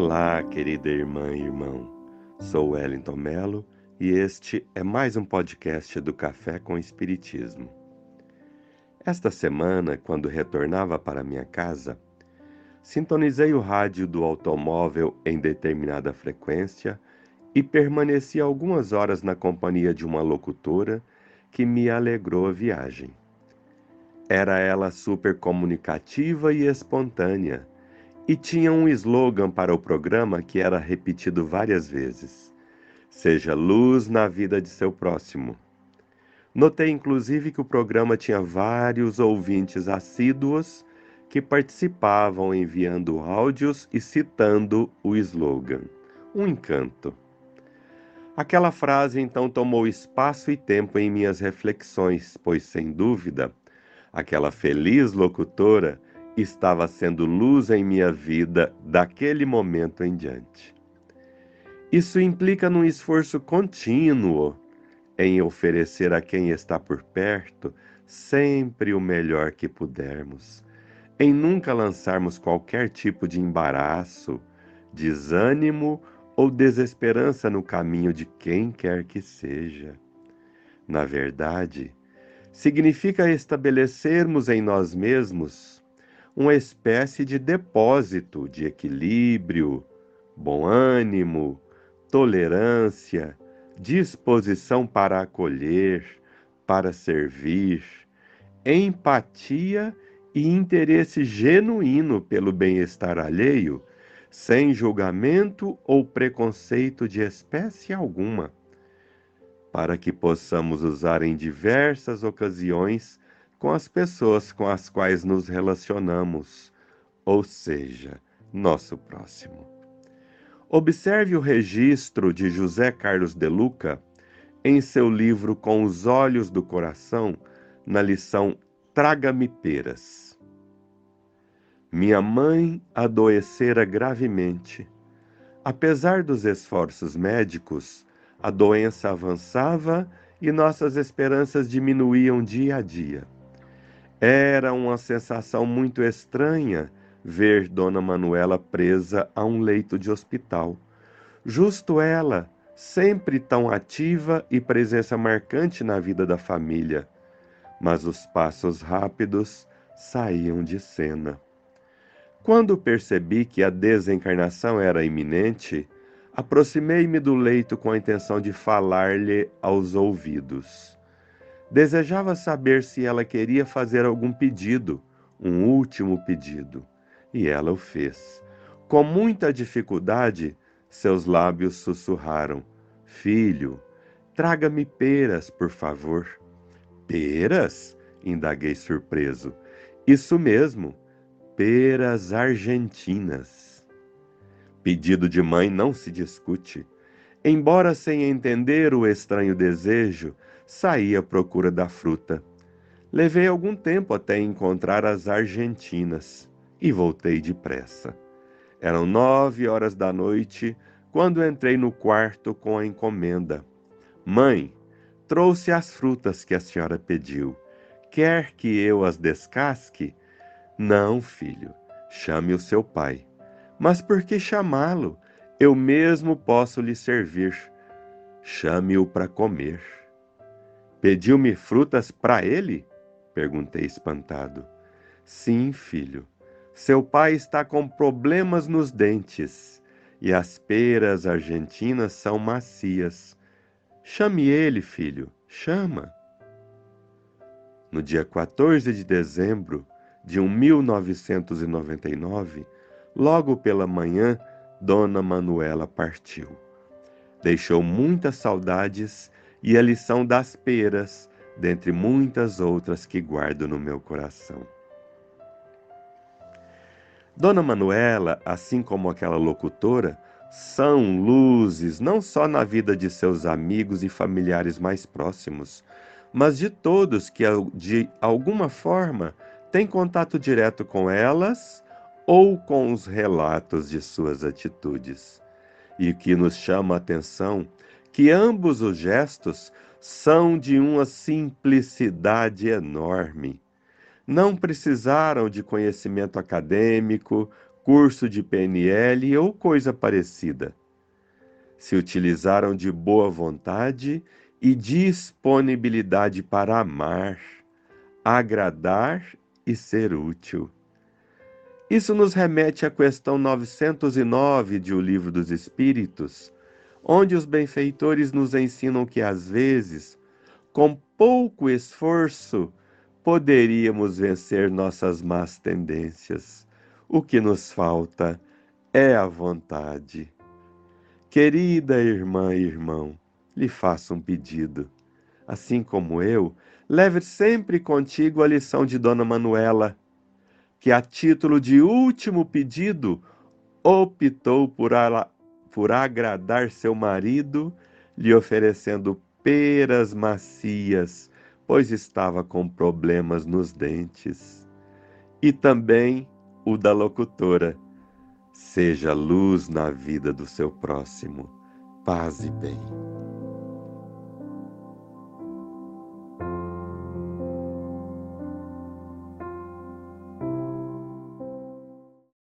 Olá, querida irmã e irmão. Sou Wellington Melo e este é mais um podcast do Café com Espiritismo. Esta semana, quando retornava para minha casa, sintonizei o rádio do automóvel em determinada frequência e permaneci algumas horas na companhia de uma locutora que me alegrou a viagem. Era ela super comunicativa e espontânea e tinha um slogan para o programa que era repetido várias vezes: Seja luz na vida de seu próximo. Notei inclusive que o programa tinha vários ouvintes assíduos que participavam enviando áudios e citando o slogan. Um encanto. Aquela frase então tomou espaço e tempo em minhas reflexões, pois sem dúvida, aquela feliz locutora estava sendo luz em minha vida daquele momento em diante. Isso implica num esforço contínuo em oferecer a quem está por perto sempre o melhor que pudermos, em nunca lançarmos qualquer tipo de embaraço, desânimo ou desesperança no caminho de quem quer que seja. Na verdade, significa estabelecermos em nós mesmos uma espécie de depósito de equilíbrio, bom ânimo, tolerância, disposição para acolher, para servir, empatia e interesse genuíno pelo bem-estar alheio, sem julgamento ou preconceito de espécie alguma, para que possamos usar em diversas ocasiões com as pessoas com as quais nos relacionamos, ou seja, nosso próximo. Observe o registro de José Carlos de Luca em seu livro Com os Olhos do Coração, na lição Traga-me Peras. Minha mãe adoecera gravemente. Apesar dos esforços médicos, a doença avançava e nossas esperanças diminuíam dia a dia. Era uma sensação muito estranha ver Dona Manuela presa a um leito de hospital. Justo ela, sempre tão ativa e presença marcante na vida da família. Mas os passos rápidos saíam de cena. Quando percebi que a desencarnação era iminente, aproximei-me do leito com a intenção de falar-lhe aos ouvidos. Desejava saber se ela queria fazer algum pedido, um último pedido, e ela o fez. Com muita dificuldade, seus lábios sussurraram: Filho, traga-me peras, por favor. Peras? indaguei surpreso. Isso mesmo, peras argentinas. Pedido de mãe não se discute. Embora sem entender o estranho desejo, saí à procura da fruta. Levei algum tempo até encontrar as argentinas e voltei depressa. Eram nove horas da noite quando entrei no quarto com a encomenda. Mãe, trouxe as frutas que a senhora pediu. Quer que eu as descasque? Não, filho, chame o seu pai. Mas por que chamá-lo? Eu mesmo posso lhe servir. Chame-o para comer. Pediu-me frutas para ele? Perguntei espantado. Sim, filho. Seu pai está com problemas nos dentes e as peras argentinas são macias. Chame ele, filho, chama. No dia 14 de dezembro de 1999, logo pela manhã, Dona Manuela partiu. Deixou muitas saudades e a lição das peras, dentre muitas outras que guardo no meu coração. Dona Manuela, assim como aquela locutora, são luzes não só na vida de seus amigos e familiares mais próximos, mas de todos que de alguma forma têm contato direto com elas ou com os relatos de suas atitudes. E que nos chama a atenção que ambos os gestos são de uma simplicidade enorme. Não precisaram de conhecimento acadêmico, curso de PNL ou coisa parecida. Se utilizaram de boa vontade e disponibilidade para amar, agradar e ser útil. Isso nos remete à questão 909 de O Livro dos Espíritos, onde os benfeitores nos ensinam que às vezes, com pouco esforço, poderíamos vencer nossas más tendências. O que nos falta é a vontade. Querida irmã e irmão, lhe faço um pedido. Assim como eu, leve sempre contigo a lição de Dona Manuela, que a título de último pedido optou por, a, por agradar seu marido, lhe oferecendo peras macias, pois estava com problemas nos dentes. E também o da locutora: Seja luz na vida do seu próximo. Paz e bem.